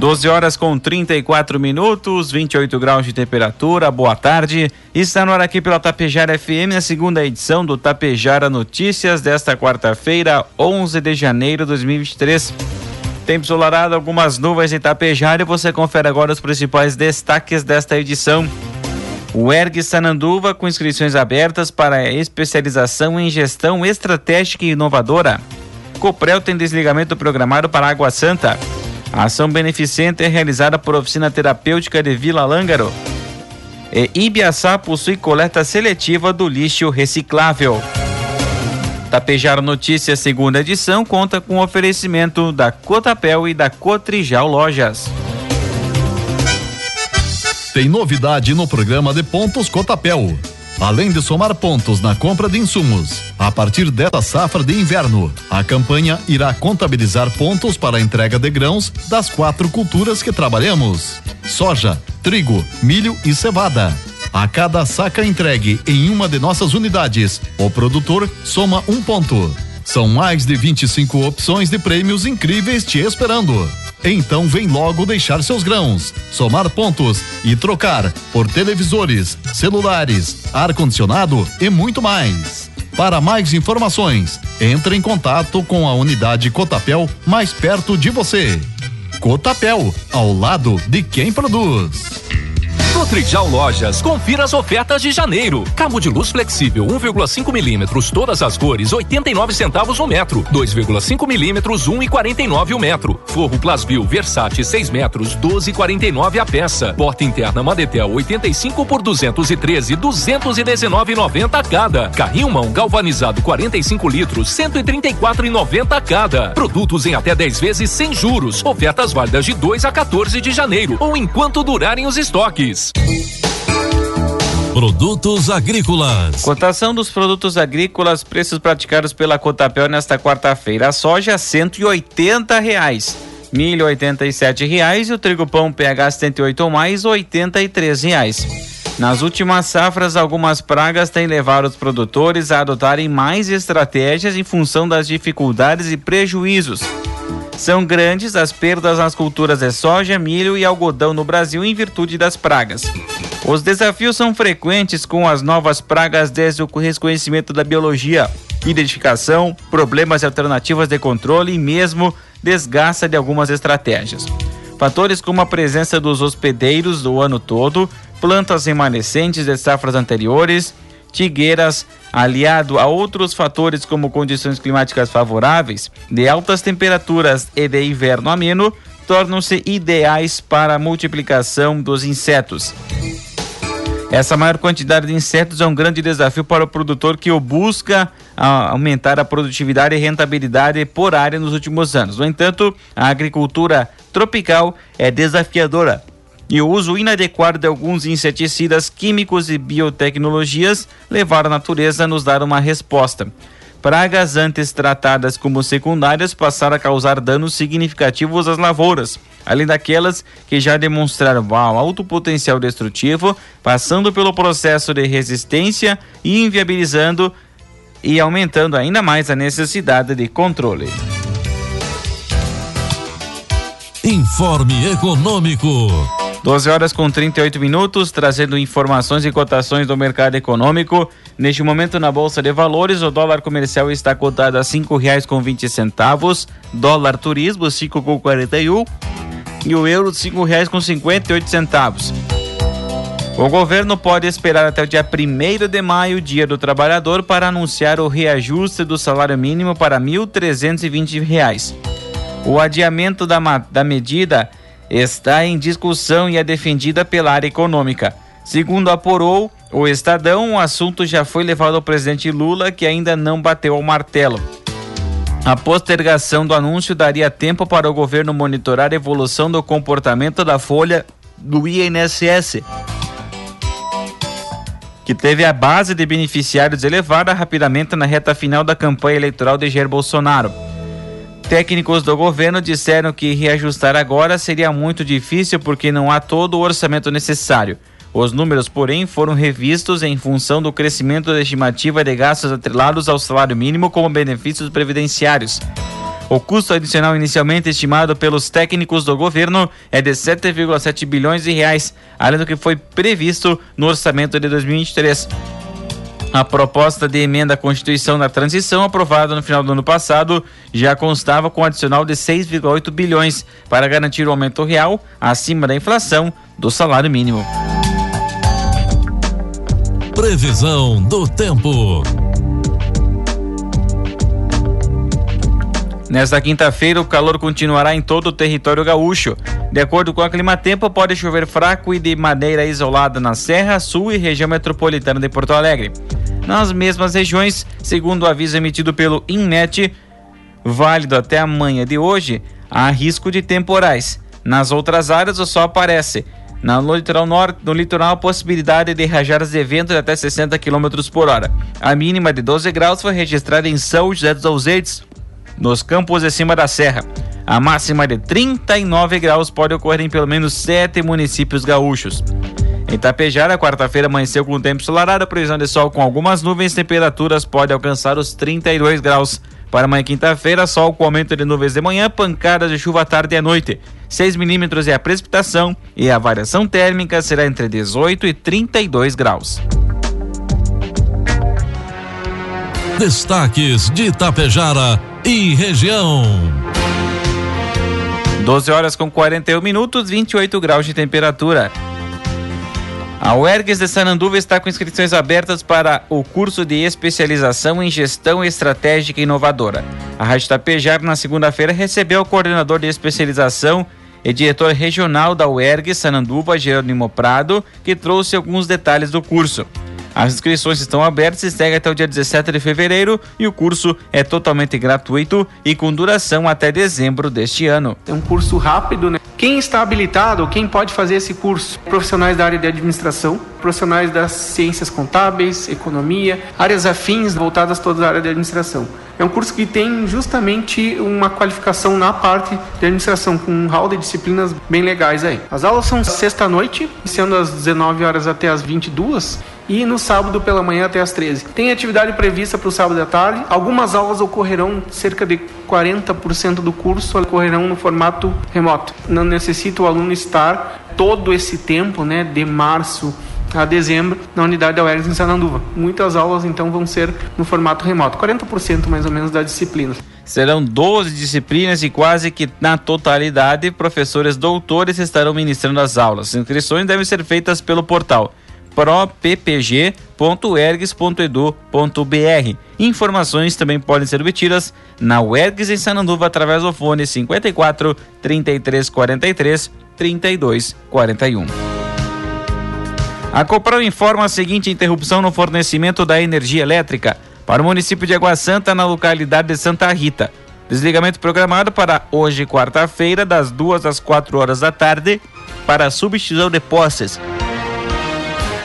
12 horas com 34 minutos, 28 graus de temperatura. Boa tarde. Está no ar aqui pela Tapejara FM, a segunda edição do Tapejara Notícias desta quarta-feira, 11 de janeiro de 2023. Tempo solarado, algumas nuvens em Tapejara e você confere agora os principais destaques desta edição. O ERG Sananduva com inscrições abertas para especialização em gestão estratégica e inovadora. Coprel tem desligamento programado para Água Santa. A ação beneficente é realizada por Oficina Terapêutica de Vila Lângaro. E Ibiaçá possui coleta seletiva do lixo reciclável. Tapejara Notícias, segunda edição, conta com oferecimento da Cotapel e da Cotrijal Lojas. Tem novidade no programa de pontos Cotapel além de somar pontos na compra de insumos. A partir desta safra de inverno, a campanha irá contabilizar pontos para a entrega de grãos das quatro culturas que trabalhamos: soja, trigo, milho e cevada. A cada saca entregue em uma de nossas unidades, o produtor soma um ponto. São mais de 25 opções de prêmios incríveis te esperando. Então vem logo deixar seus grãos, somar pontos e trocar por televisores, celulares, ar-condicionado e muito mais. Para mais informações, entre em contato com a unidade Cotapel mais perto de você. Cotapel, ao lado de quem produz. No Trijal Lojas, confira as ofertas de janeiro. Cabo de luz flexível 1,5 milímetros, todas as cores, 89 centavos o metro. 2,5 milímetros, 1,49 o metro. Forro Plasbil Versace 6 metros, 12,49 a peça. Porta interna Madetel 85 por 213, 219,90 cada. Carrinho mão galvanizado 45 litros, 134,90 cada. Produtos em até 10 vezes sem juros. Ofertas válidas de 2 a 14 de janeiro ou enquanto durarem os estoques. Produtos agrícolas. Cotação dos produtos agrícolas, preços praticados pela Cotapel nesta quarta-feira. A soja, cento e reais. Milho, oitenta e reais. E o trigo pão PH 78 ou mais, oitenta e reais. Nas últimas safras, algumas pragas têm levado os produtores a adotarem mais estratégias em função das dificuldades e prejuízos. São grandes as perdas nas culturas de soja, milho e algodão no Brasil em virtude das pragas. Os desafios são frequentes com as novas pragas desde o reconhecimento da biologia, identificação, problemas alternativas de controle e mesmo desgaste de algumas estratégias. Fatores como a presença dos hospedeiros do ano todo, plantas remanescentes de safras anteriores, tigueiras, aliado a outros fatores como condições climáticas favoráveis, de altas temperaturas e de inverno ameno, tornam-se ideais para a multiplicação dos insetos. Essa maior quantidade de insetos é um grande desafio para o produtor que o busca aumentar a produtividade e rentabilidade por área nos últimos anos. No entanto, a agricultura tropical é desafiadora e o uso inadequado de alguns inseticidas químicos e biotecnologias levaram a natureza a nos dar uma resposta. Pragas antes tratadas como secundárias passaram a causar danos significativos às lavouras, além daquelas que já demonstraram alto potencial destrutivo, passando pelo processo de resistência e inviabilizando e aumentando ainda mais a necessidade de controle. Informe Econômico. 12 horas com 38 minutos, trazendo informações e cotações do mercado econômico. Neste momento, na Bolsa de Valores, o dólar comercial está cotado a vinte centavos, dólar turismo com quarenta e o euro oito centavos. O governo pode esperar até o dia 1 de maio, dia do trabalhador, para anunciar o reajuste do salário mínimo para R$ 1.320. O adiamento da, da medida está em discussão e é defendida pela área econômica. Segundo apurou o Estadão, o assunto já foi levado ao presidente Lula, que ainda não bateu ao martelo. A postergação do anúncio daria tempo para o governo monitorar a evolução do comportamento da folha do INSS, que teve a base de beneficiários elevada rapidamente na reta final da campanha eleitoral de Jair Bolsonaro. Técnicos do governo disseram que reajustar agora seria muito difícil porque não há todo o orçamento necessário. Os números, porém, foram revistos em função do crescimento da estimativa de gastos atrelados ao salário mínimo como benefícios previdenciários. O custo adicional inicialmente estimado pelos técnicos do governo é de 7,7 bilhões de reais, além do que foi previsto no orçamento de 2023. A proposta de emenda à Constituição da Transição, aprovada no final do ano passado, já constava com um adicional de 6,8 bilhões para garantir o aumento real, acima da inflação, do salário mínimo. Previsão do tempo. Nesta quinta-feira, o calor continuará em todo o território gaúcho. De acordo com a Climatempo, pode chover fraco e de maneira isolada na Serra, Sul e região metropolitana de Porto Alegre. Nas mesmas regiões, segundo o aviso emitido pelo INMET, válido até amanhã de hoje, há risco de temporais. Nas outras áreas, o sol aparece. No litoral norte, no litoral, a possibilidade de rajadas de vento de até 60 km por hora. A mínima de 12 graus foi registrada em São José dos Ausentes, nos campos de cima da serra. A máxima de 39 graus pode ocorrer em pelo menos sete municípios gaúchos. Em Tapejara, quarta-feira amanheceu com tempo ensolarado, previsão de sol com algumas nuvens, temperaturas podem alcançar os 32 graus. Para amanhã, quinta-feira, sol com aumento de nuvens de manhã, pancadas de chuva à tarde e à noite. 6 milímetros é a precipitação e a variação térmica será entre 18 e 32 graus. Destaques de Itapejara e região. 12 horas com 41 minutos, 28 graus de temperatura. A UERGS de Sananduva está com inscrições abertas para o curso de especialização em gestão estratégica inovadora. A Rádio Tapejar, na segunda-feira, recebeu o coordenador de especialização e diretor regional da UERGS Sananduva, Jerônimo Prado, que trouxe alguns detalhes do curso. As inscrições estão abertas e seguem até o dia 17 de fevereiro e o curso é totalmente gratuito e com duração até dezembro deste ano. É um curso rápido, né? Quem está habilitado, quem pode fazer esse curso? Profissionais da área de administração, profissionais das ciências contábeis, economia, áreas afins voltadas toda a área de administração. É um curso que tem justamente uma qualificação na parte de administração, com um hall de disciplinas bem legais aí. As aulas são sexta-noite, sendo às 19 horas até às 22 e no sábado pela manhã até às 13. Tem atividade prevista para o sábado à tarde. Algumas aulas ocorrerão, cerca de 40% do curso ocorrerão no formato remoto. Não necessita o aluno estar todo esse tempo, né, de março a dezembro na unidade da UERGS em Sananduva. Muitas aulas então vão ser no formato remoto, 40% mais ou menos da disciplina. Serão 12 disciplinas e quase que na totalidade professores doutores estarão ministrando as aulas. As inscrições devem ser feitas pelo portal proppg.ergs.edu.br. Informações também podem ser obtidas na UERGS em Sananduva através do fone 54 33 43 32 41. A Copral informa a seguinte interrupção no fornecimento da energia elétrica para o município de Água Santa, na localidade de Santa Rita. Desligamento programado para hoje, quarta-feira, das 2 às 4 horas da tarde, para substituição de postes.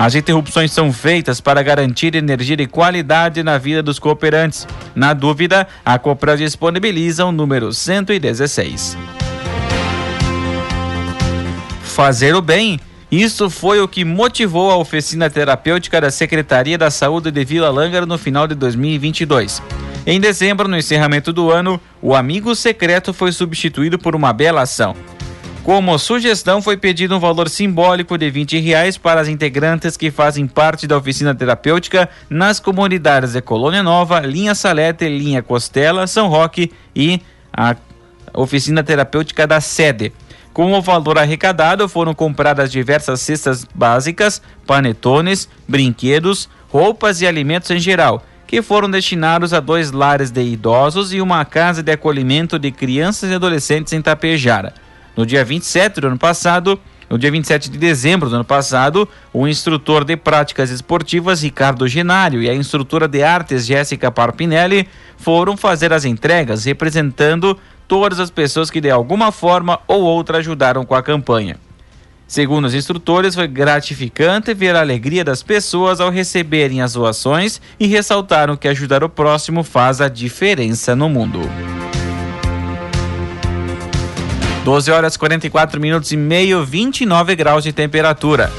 As interrupções são feitas para garantir energia de qualidade na vida dos cooperantes. Na dúvida, a Copral disponibiliza o número 116. Fazer o bem. Isso foi o que motivou a oficina terapêutica da Secretaria da Saúde de Vila Lângaro no final de 2022. Em dezembro, no encerramento do ano, o amigo secreto foi substituído por uma bela ação. Como sugestão, foi pedido um valor simbólico de 20 reais para as integrantes que fazem parte da oficina terapêutica nas comunidades de Colônia Nova, Linha Salete, Linha Costela, São Roque e a oficina terapêutica da sede. Com o valor arrecadado, foram compradas diversas cestas básicas, panetones, brinquedos, roupas e alimentos em geral, que foram destinados a dois lares de idosos e uma casa de acolhimento de crianças e adolescentes em Tapejara. No dia 27 do ano passado, no dia 27 de dezembro do ano passado, o instrutor de práticas esportivas Ricardo Genário e a instrutora de artes Jéssica Parpinelli foram fazer as entregas, representando todas as pessoas que de alguma forma ou outra ajudaram com a campanha. Segundo os instrutores, foi gratificante ver a alegria das pessoas ao receberem as doações e ressaltaram que ajudar o próximo faz a diferença no mundo. 12 horas 44 minutos e meio, 29 graus de temperatura.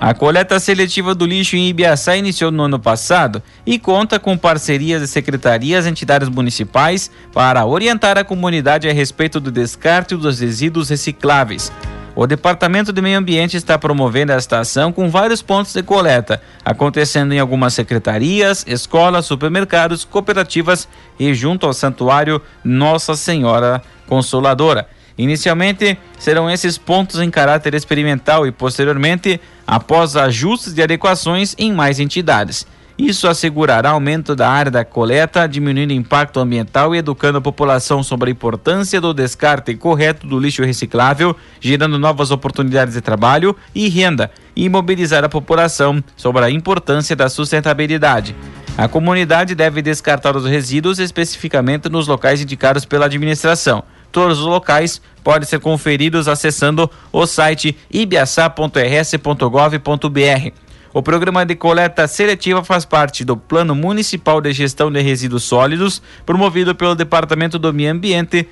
A coleta seletiva do lixo em Ibiaçá iniciou no ano passado e conta com parcerias de secretarias e entidades municipais para orientar a comunidade a respeito do descarte dos resíduos recicláveis. O Departamento de Meio Ambiente está promovendo esta ação com vários pontos de coleta, acontecendo em algumas secretarias, escolas, supermercados, cooperativas e junto ao Santuário Nossa Senhora Consoladora. Inicialmente, serão esses pontos em caráter experimental e, posteriormente, após ajustes e adequações em mais entidades. Isso assegurará aumento da área da coleta, diminuindo o impacto ambiental e educando a população sobre a importância do descarte correto do lixo reciclável, gerando novas oportunidades de trabalho e renda, e mobilizar a população sobre a importância da sustentabilidade. A comunidade deve descartar os resíduos especificamente nos locais indicados pela administração. Todos os locais podem ser conferidos acessando o site ibiaçá.rs.gov.br. O programa de coleta seletiva faz parte do Plano Municipal de Gestão de Resíduos Sólidos, promovido pelo Departamento do Meio Ambiente,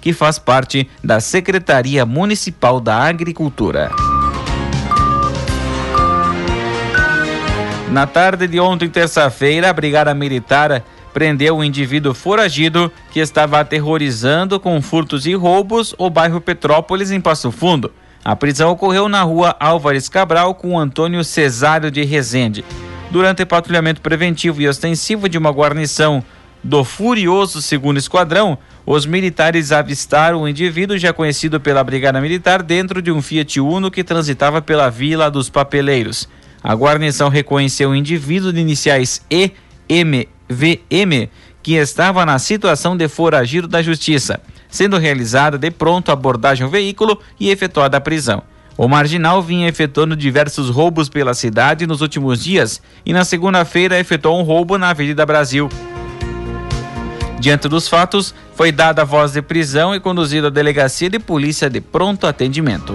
que faz parte da Secretaria Municipal da Agricultura. Na tarde de ontem, terça-feira, a Brigada Militar prendeu um indivíduo foragido que estava aterrorizando com furtos e roubos o bairro Petrópolis, em Passo Fundo. A prisão ocorreu na rua Álvares Cabral com Antônio Cesário de Rezende. Durante patrulhamento preventivo e ostensivo de uma guarnição do Furioso Segundo Esquadrão, os militares avistaram o um indivíduo já conhecido pela Brigada Militar dentro de um Fiat Uno que transitava pela Vila dos Papeleiros. A guarnição reconheceu o indivíduo de iniciais E, M VM, que estava na situação de foragido da justiça, sendo realizada de pronto a abordagem ao veículo e efetuada a prisão. O marginal vinha efetuando diversos roubos pela cidade nos últimos dias e na segunda-feira efetuou um roubo na Avenida Brasil. Diante dos fatos, foi dada a voz de prisão e conduzido à delegacia de polícia de pronto atendimento.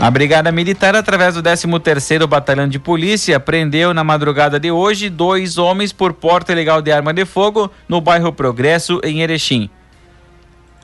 A Brigada Militar, através do 13º Batalhão de Polícia, prendeu na madrugada de hoje dois homens por porte ilegal de arma de fogo no bairro Progresso, em Erechim.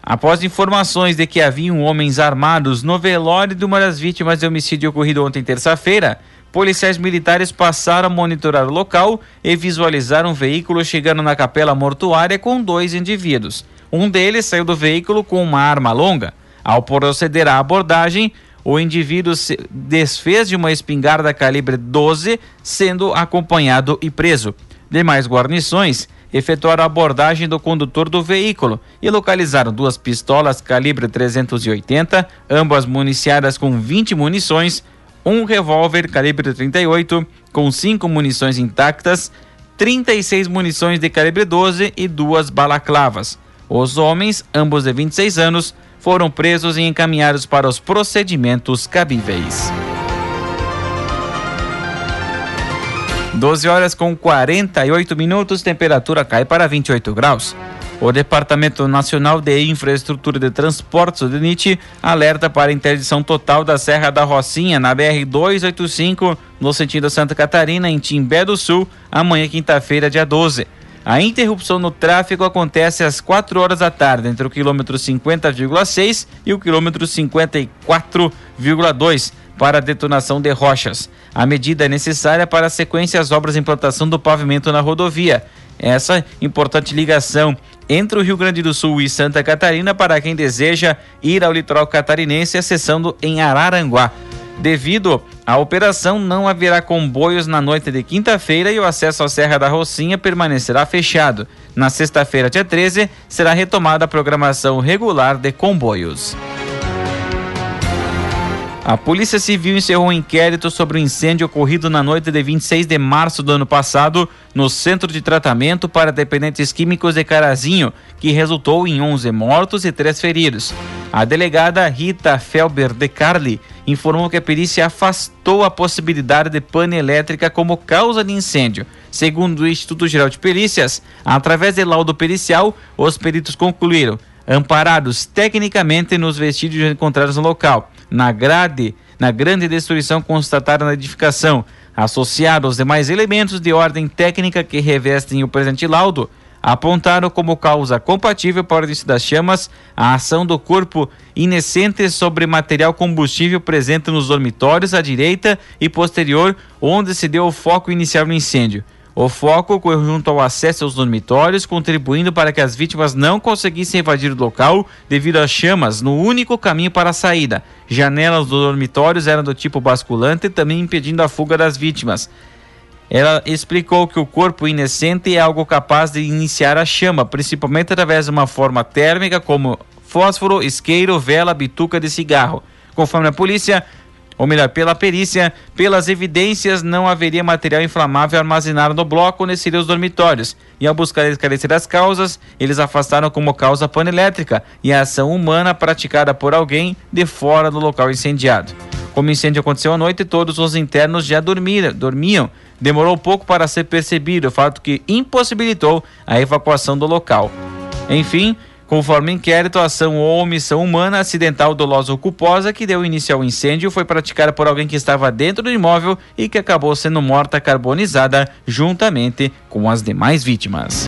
Após informações de que haviam homens armados no velório de uma das vítimas de homicídio ocorrido ontem terça-feira, policiais militares passaram a monitorar o local e visualizaram um veículo chegando na capela mortuária com dois indivíduos. Um deles saiu do veículo com uma arma longa. Ao proceder à abordagem, o indivíduo se desfez de uma espingarda calibre 12, sendo acompanhado e preso. Demais guarnições efetuaram a abordagem do condutor do veículo e localizaram duas pistolas calibre 380, ambas municiadas com 20 munições, um revólver calibre 38 com cinco munições intactas, 36 munições de calibre 12 e duas balaclavas. Os homens, ambos de 26 anos, foram presos e encaminhados para os procedimentos cabíveis. 12 horas com 48 minutos, temperatura cai para 28 graus. O Departamento Nacional de Infraestrutura de Transportes, o DENIT, alerta para interdição total da Serra da Rocinha, na BR-285, no sentido Santa Catarina, em Timbé do Sul, amanhã, quinta-feira, dia 12. A interrupção no tráfego acontece às 4 horas da tarde, entre o quilômetro 50,6 e o quilômetro 54,2 para a detonação de rochas. A medida é necessária para a sequência das obras de implantação do pavimento na rodovia. Essa importante ligação entre o Rio Grande do Sul e Santa Catarina para quem deseja ir ao litoral catarinense, acessando em Araranguá. Devido à operação, não haverá comboios na noite de quinta-feira e o acesso à Serra da Rocinha permanecerá fechado. Na sexta-feira, dia 13, será retomada a programação regular de comboios. A Polícia Civil encerrou um inquérito sobre o incêndio ocorrido na noite de 26 de março do ano passado no Centro de Tratamento para Dependentes Químicos de Carazinho, que resultou em 11 mortos e 3 feridos. A delegada Rita Felber de Carli informou que a perícia afastou a possibilidade de pane elétrica como causa de incêndio. Segundo o Instituto Geral de Perícias, através de laudo pericial, os peritos concluíram, amparados tecnicamente nos vestígios encontrados no local, na grade, na grande destruição constatada na edificação, associado aos demais elementos de ordem técnica que revestem o presente laudo, apontaram como causa compatível para o início das chamas a ação do corpo inescente sobre material combustível presente nos dormitórios à direita e posterior, onde se deu o foco inicial no incêndio. O foco ocorreu junto ao acesso aos dormitórios, contribuindo para que as vítimas não conseguissem invadir o local devido às chamas no único caminho para a saída. Janelas dos dormitórios eram do tipo basculante, também impedindo a fuga das vítimas. Ela explicou que o corpo inescente é algo capaz de iniciar a chama, principalmente através de uma forma térmica como fósforo, isqueiro, vela, bituca de cigarro. Conforme a polícia, ou melhor, pela perícia, pelas evidências, não haveria material inflamável armazenado no bloco onde seriam os dormitórios. E ao buscar esclarecer as causas, eles afastaram como causa pane elétrica e a ação humana praticada por alguém de fora do local incendiado. Como o incêndio aconteceu à noite, todos os internos já dormiram, dormiam demorou pouco para ser percebido, fato que impossibilitou a evacuação do local. Enfim, conforme inquérito, a ação ou omissão humana acidental dolosa ou culposa que deu início ao incêndio foi praticada por alguém que estava dentro do imóvel e que acabou sendo morta carbonizada juntamente com as demais vítimas.